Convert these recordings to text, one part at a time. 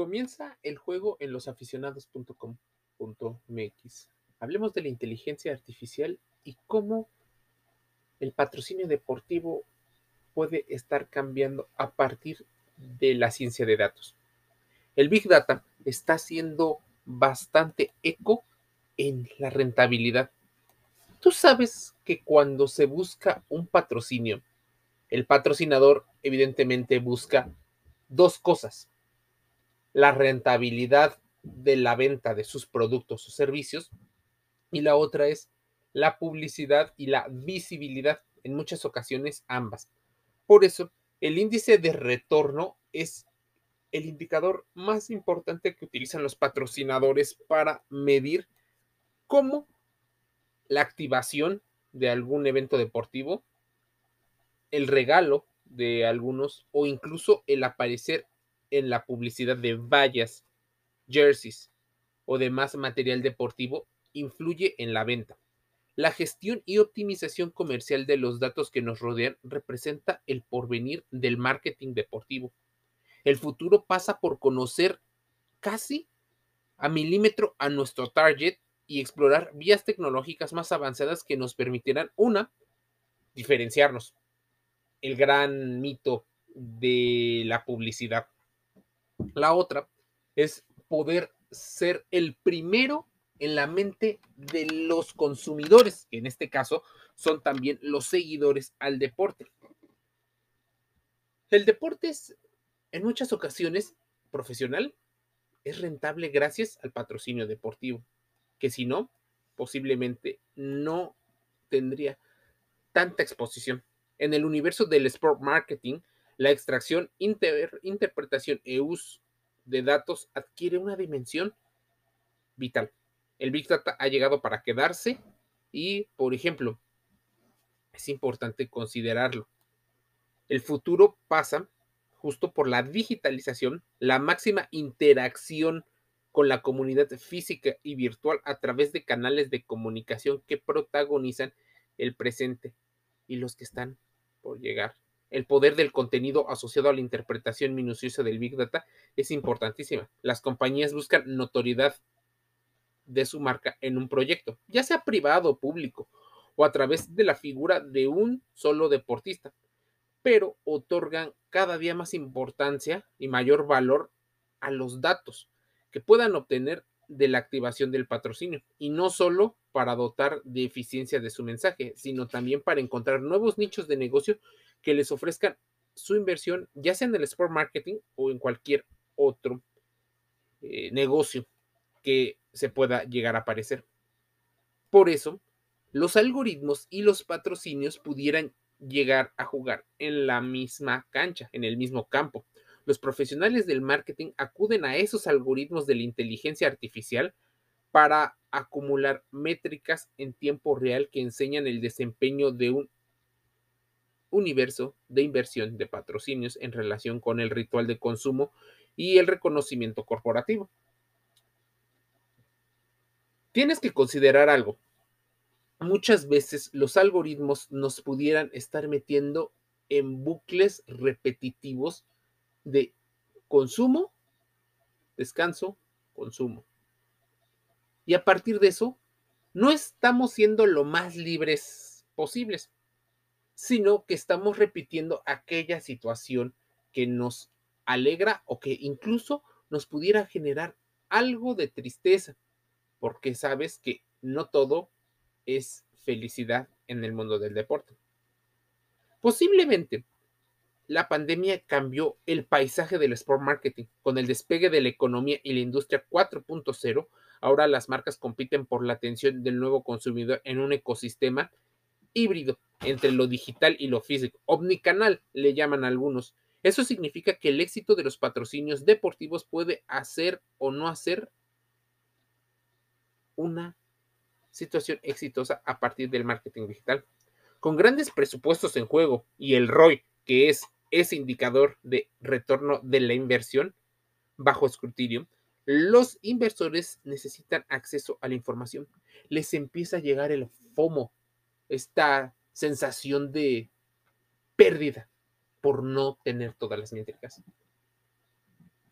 Comienza el juego en losaficionados.com.mx. Hablemos de la inteligencia artificial y cómo el patrocinio deportivo puede estar cambiando a partir de la ciencia de datos. El Big Data está haciendo bastante eco en la rentabilidad. Tú sabes que cuando se busca un patrocinio, el patrocinador evidentemente busca dos cosas. La rentabilidad de la venta de sus productos o servicios y la otra es la publicidad y la visibilidad, en muchas ocasiones ambas. Por eso, el índice de retorno es el indicador más importante que utilizan los patrocinadores para medir cómo la activación de algún evento deportivo, el regalo de algunos o incluso el aparecer en la publicidad de vallas, jerseys o demás material deportivo influye en la venta. La gestión y optimización comercial de los datos que nos rodean representa el porvenir del marketing deportivo. El futuro pasa por conocer casi a milímetro a nuestro target y explorar vías tecnológicas más avanzadas que nos permitirán, una, diferenciarnos. El gran mito de la publicidad. La otra es poder ser el primero en la mente de los consumidores, que en este caso son también los seguidores al deporte. El deporte es, en muchas ocasiones, profesional, es rentable gracias al patrocinio deportivo, que si no, posiblemente no tendría tanta exposición. En el universo del sport marketing, la extracción, interpretación e uso de datos adquiere una dimensión vital el Big Data ha llegado para quedarse y, por ejemplo, es importante considerarlo. El futuro pasa justo por la digitalización, la máxima interacción con la comunidad física y virtual a través de canales de comunicación que protagonizan el presente y los que están por llegar. El poder del contenido asociado a la interpretación minuciosa del Big Data es importantísima. Las compañías buscan notoriedad de su marca en un proyecto, ya sea privado o público, o a través de la figura de un solo deportista, pero otorgan cada día más importancia y mayor valor a los datos que puedan obtener de la activación del patrocinio, y no solo para dotar de eficiencia de su mensaje, sino también para encontrar nuevos nichos de negocio que les ofrezcan su inversión, ya sea en el sport marketing o en cualquier otro eh, negocio que se pueda llegar a aparecer. Por eso, los algoritmos y los patrocinios pudieran llegar a jugar en la misma cancha, en el mismo campo. Los profesionales del marketing acuden a esos algoritmos de la inteligencia artificial para acumular métricas en tiempo real que enseñan el desempeño de un universo de inversión de patrocinios en relación con el ritual de consumo y el reconocimiento corporativo tienes que considerar algo. Muchas veces los algoritmos nos pudieran estar metiendo en bucles repetitivos de consumo, descanso, consumo. Y a partir de eso, no estamos siendo lo más libres posibles, sino que estamos repitiendo aquella situación que nos alegra o que incluso nos pudiera generar algo de tristeza porque sabes que no todo es felicidad en el mundo del deporte. Posiblemente la pandemia cambió el paisaje del sport marketing. Con el despegue de la economía y la industria 4.0, ahora las marcas compiten por la atención del nuevo consumidor en un ecosistema híbrido entre lo digital y lo físico. Omnicanal le llaman algunos. Eso significa que el éxito de los patrocinios deportivos puede hacer o no hacer una situación exitosa a partir del marketing digital. Con grandes presupuestos en juego y el ROI, que es ese indicador de retorno de la inversión bajo escrutinio, los inversores necesitan acceso a la información. Les empieza a llegar el FOMO, esta sensación de pérdida por no tener todas las métricas.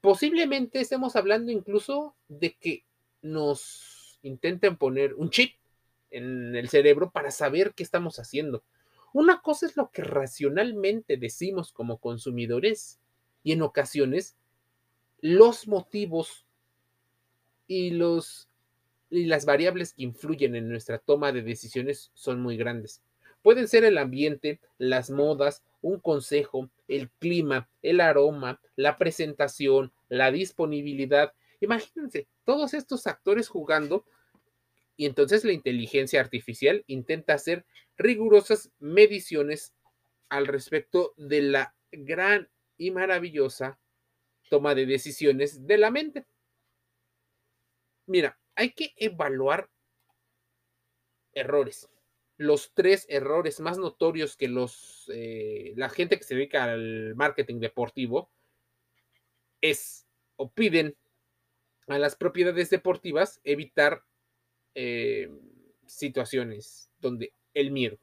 posiblemente estemos hablando incluso de que nos intenten poner un chip en el cerebro para saber qué estamos haciendo. Una cosa es lo que racionalmente decimos como consumidores y en ocasiones los motivos y, los, y las variables que influyen en nuestra toma de decisiones son muy grandes. Pueden ser el ambiente, las modas, un consejo, el clima, el aroma, la presentación, la disponibilidad. Imagínense, todos estos actores jugando y entonces la inteligencia artificial intenta hacer rigurosas mediciones al respecto de la gran y maravillosa toma de decisiones de la mente. Mira, hay que evaluar errores. Los tres errores más notorios que los, eh, la gente que se dedica al marketing deportivo es o piden a las propiedades deportivas evitar eh, situaciones donde el miedo.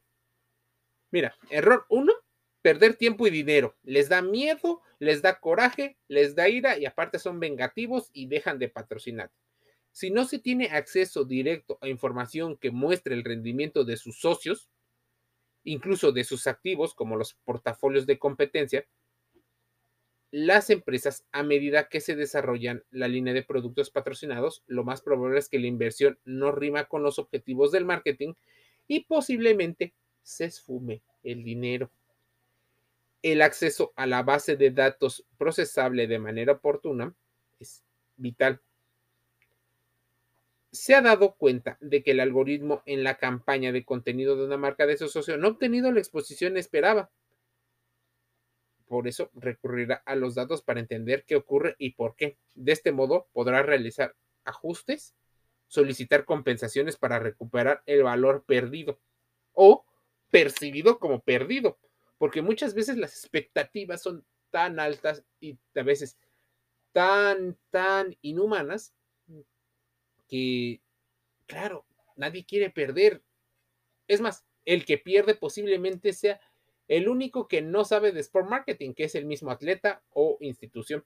Mira, error uno, perder tiempo y dinero. Les da miedo, les da coraje, les da ira y aparte son vengativos y dejan de patrocinar. Si no se tiene acceso directo a información que muestre el rendimiento de sus socios, incluso de sus activos como los portafolios de competencia, las empresas, a medida que se desarrollan la línea de productos patrocinados, lo más probable es que la inversión no rima con los objetivos del marketing y posiblemente se esfume el dinero. El acceso a la base de datos procesable de manera oportuna es vital. Se ha dado cuenta de que el algoritmo en la campaña de contenido de una marca de su socio no ha obtenido la exposición esperada por eso recurrirá a los datos para entender qué ocurre y por qué. De este modo podrá realizar ajustes, solicitar compensaciones para recuperar el valor perdido o percibido como perdido, porque muchas veces las expectativas son tan altas y a veces tan, tan inhumanas que, claro, nadie quiere perder. Es más, el que pierde posiblemente sea el único que no sabe de sport marketing, que es el mismo atleta o institución.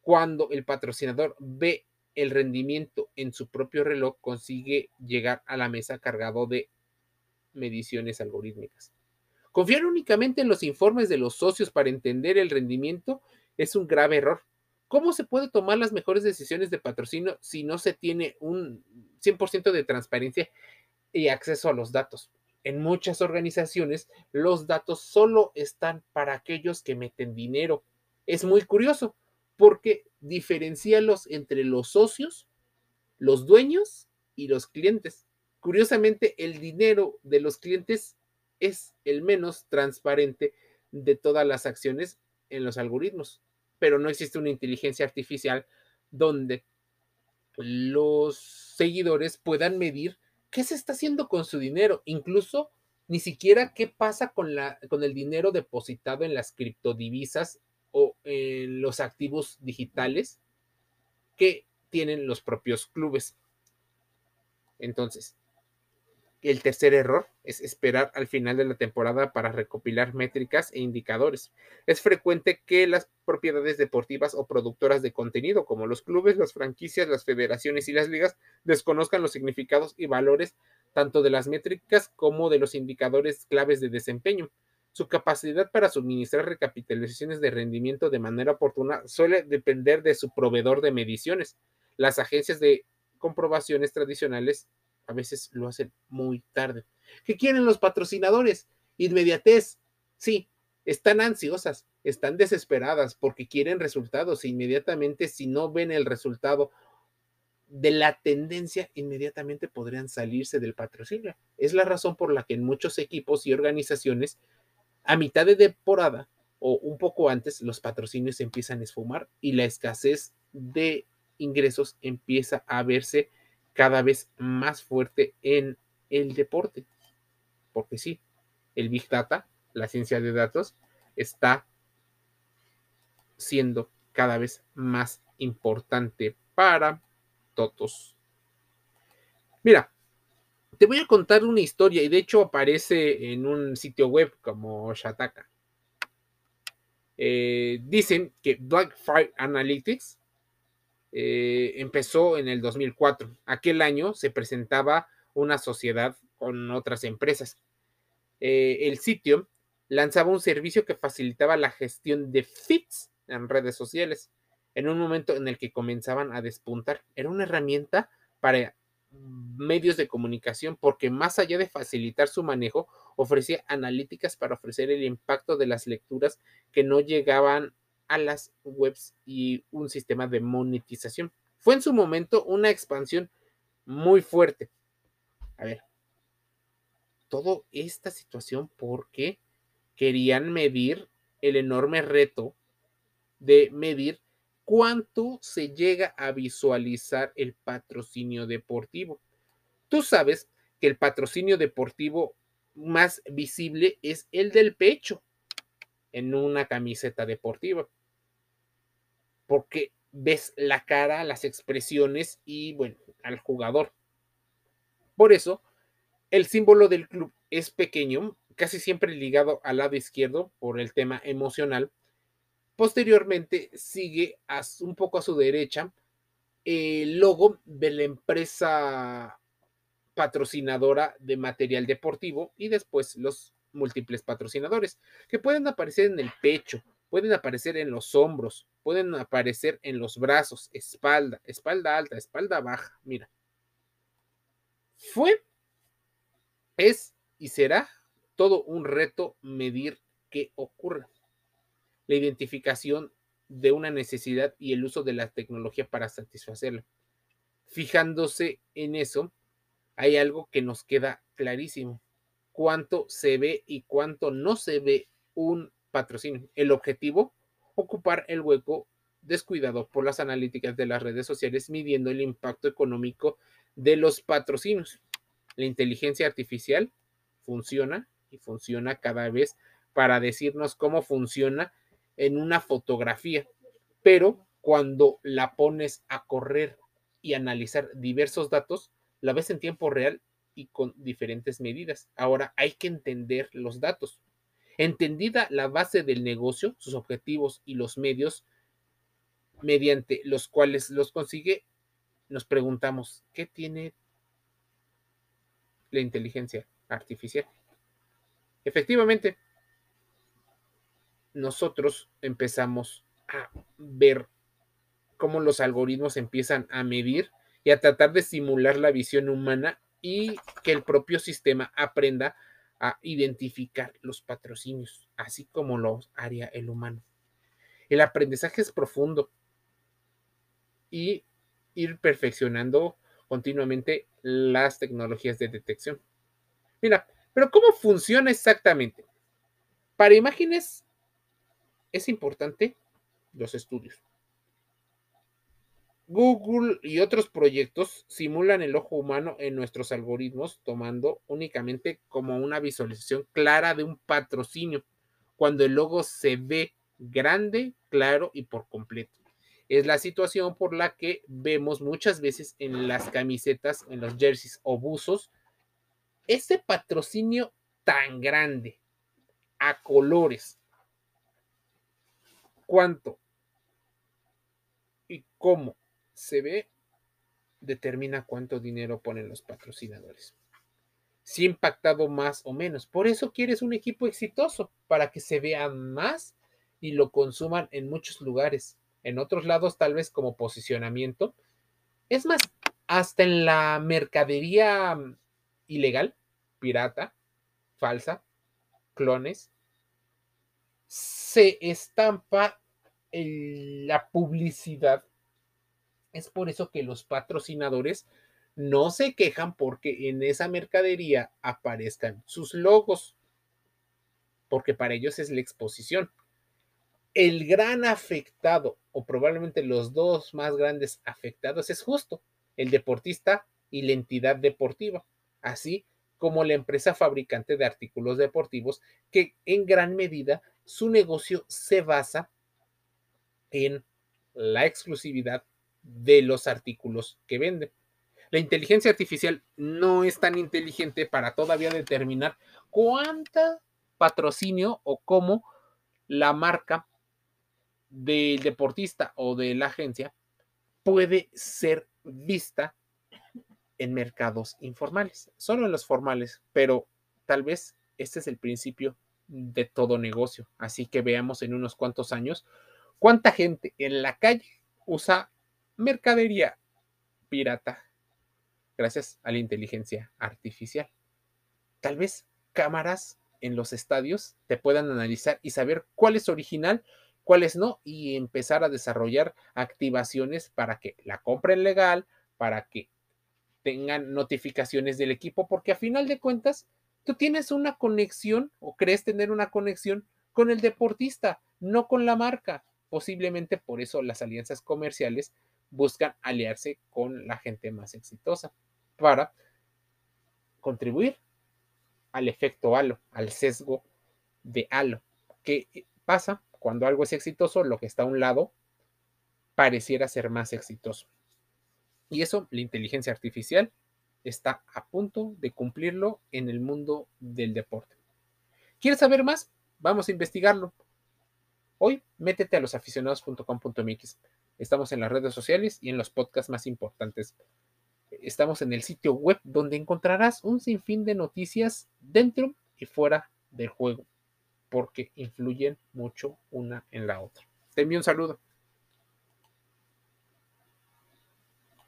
Cuando el patrocinador ve el rendimiento en su propio reloj, consigue llegar a la mesa cargado de mediciones algorítmicas. Confiar únicamente en los informes de los socios para entender el rendimiento es un grave error. ¿Cómo se puede tomar las mejores decisiones de patrocinio si no se tiene un 100% de transparencia y acceso a los datos? En muchas organizaciones los datos solo están para aquellos que meten dinero. Es muy curioso porque diferencialos entre los socios, los dueños y los clientes. Curiosamente, el dinero de los clientes es el menos transparente de todas las acciones en los algoritmos, pero no existe una inteligencia artificial donde los seguidores puedan medir qué se está haciendo con su dinero, incluso ni siquiera qué pasa con, la, con el dinero depositado en las criptodivisas o en los activos digitales que tienen los propios clubes. Entonces, el tercer error es esperar al final de la temporada para recopilar métricas e indicadores. Es frecuente que las propiedades deportivas o productoras de contenido, como los clubes, las franquicias, las federaciones y las ligas, desconozcan los significados y valores tanto de las métricas como de los indicadores claves de desempeño. Su capacidad para suministrar recapitalizaciones de rendimiento de manera oportuna suele depender de su proveedor de mediciones. Las agencias de comprobaciones tradicionales a veces lo hacen muy tarde. ¿Qué quieren los patrocinadores? Inmediatez. Sí, están ansiosas, están desesperadas porque quieren resultados inmediatamente si no ven el resultado de la tendencia, inmediatamente podrían salirse del patrocinio. Es la razón por la que en muchos equipos y organizaciones, a mitad de temporada o un poco antes, los patrocinios empiezan a esfumar y la escasez de ingresos empieza a verse cada vez más fuerte en el deporte. Porque sí, el Big Data, la ciencia de datos, está siendo cada vez más importante para todos. Mira, te voy a contar una historia y de hecho aparece en un sitio web como Shataka. Eh, dicen que Black Fire Analytics eh, empezó en el 2004. Aquel año se presentaba una sociedad con otras empresas. Eh, el sitio lanzaba un servicio que facilitaba la gestión de feeds en redes sociales en un momento en el que comenzaban a despuntar. Era una herramienta para medios de comunicación porque más allá de facilitar su manejo, ofrecía analíticas para ofrecer el impacto de las lecturas que no llegaban a las webs y un sistema de monetización. Fue en su momento una expansión muy fuerte. A ver, toda esta situación porque querían medir el enorme reto de medir cuánto se llega a visualizar el patrocinio deportivo. Tú sabes que el patrocinio deportivo más visible es el del pecho en una camiseta deportiva. Porque ves la cara, las expresiones y, bueno, al jugador. Por eso, el símbolo del club es pequeño, casi siempre ligado al lado izquierdo por el tema emocional. Posteriormente sigue un poco a su derecha el logo de la empresa patrocinadora de material deportivo y después los múltiples patrocinadores que pueden aparecer en el pecho, pueden aparecer en los hombros, pueden aparecer en los brazos, espalda, espalda alta, espalda baja. Mira, fue, es y será todo un reto medir qué ocurre. La identificación de una necesidad y el uso de la tecnología para satisfacerla. Fijándose en eso, hay algo que nos queda clarísimo. Cuánto se ve y cuánto no se ve un patrocinio. El objetivo, ocupar el hueco descuidado por las analíticas de las redes sociales midiendo el impacto económico de los patrocinios. La inteligencia artificial funciona y funciona cada vez para decirnos cómo funciona en una fotografía, pero cuando la pones a correr y analizar diversos datos, la ves en tiempo real y con diferentes medidas. Ahora hay que entender los datos. Entendida la base del negocio, sus objetivos y los medios mediante los cuales los consigue, nos preguntamos, ¿qué tiene la inteligencia artificial? Efectivamente, nosotros empezamos a ver cómo los algoritmos empiezan a medir y a tratar de simular la visión humana y que el propio sistema aprenda a identificar los patrocinios, así como lo haría el humano. El aprendizaje es profundo y ir perfeccionando continuamente las tecnologías de detección. Mira, pero ¿cómo funciona exactamente? Para imágenes es importante los estudios. Google y otros proyectos simulan el ojo humano en nuestros algoritmos tomando únicamente como una visualización clara de un patrocinio, cuando el logo se ve grande, claro y por completo. Es la situación por la que vemos muchas veces en las camisetas, en los jerseys o buzos, ese patrocinio tan grande, a colores. ¿Cuánto y cómo se ve determina cuánto dinero ponen los patrocinadores. Si impactado más o menos. Por eso quieres un equipo exitoso, para que se vea más y lo consuman en muchos lugares. En otros lados, tal vez como posicionamiento. Es más, hasta en la mercadería mm, ilegal, pirata, falsa, clones, se estampa la publicidad es por eso que los patrocinadores no se quejan porque en esa mercadería aparezcan sus logos, porque para ellos es la exposición. El gran afectado, o probablemente los dos más grandes afectados, es justo el deportista y la entidad deportiva, así como la empresa fabricante de artículos deportivos, que en gran medida su negocio se basa en la exclusividad de los artículos que vende. La inteligencia artificial no es tan inteligente para todavía determinar cuánta patrocinio o cómo la marca del deportista o de la agencia puede ser vista en mercados informales, solo en los formales, pero tal vez este es el principio de todo negocio. Así que veamos en unos cuantos años cuánta gente en la calle usa mercadería pirata gracias a la inteligencia artificial. Tal vez cámaras en los estadios te puedan analizar y saber cuál es original, cuáles no, y empezar a desarrollar activaciones para que la compren legal, para que tengan notificaciones del equipo, porque a final de cuentas, tú tienes una conexión o crees tener una conexión con el deportista, no con la marca. Posiblemente por eso las alianzas comerciales buscan aliarse con la gente más exitosa para contribuir al efecto halo, al sesgo de halo. ¿Qué pasa cuando algo es exitoso? Lo que está a un lado pareciera ser más exitoso. Y eso, la inteligencia artificial está a punto de cumplirlo en el mundo del deporte. ¿Quieres saber más? Vamos a investigarlo. Hoy, métete a losaficionados.com.mx. Estamos en las redes sociales y en los podcasts más importantes. Estamos en el sitio web donde encontrarás un sinfín de noticias dentro y fuera del juego, porque influyen mucho una en la otra. Te envío un saludo.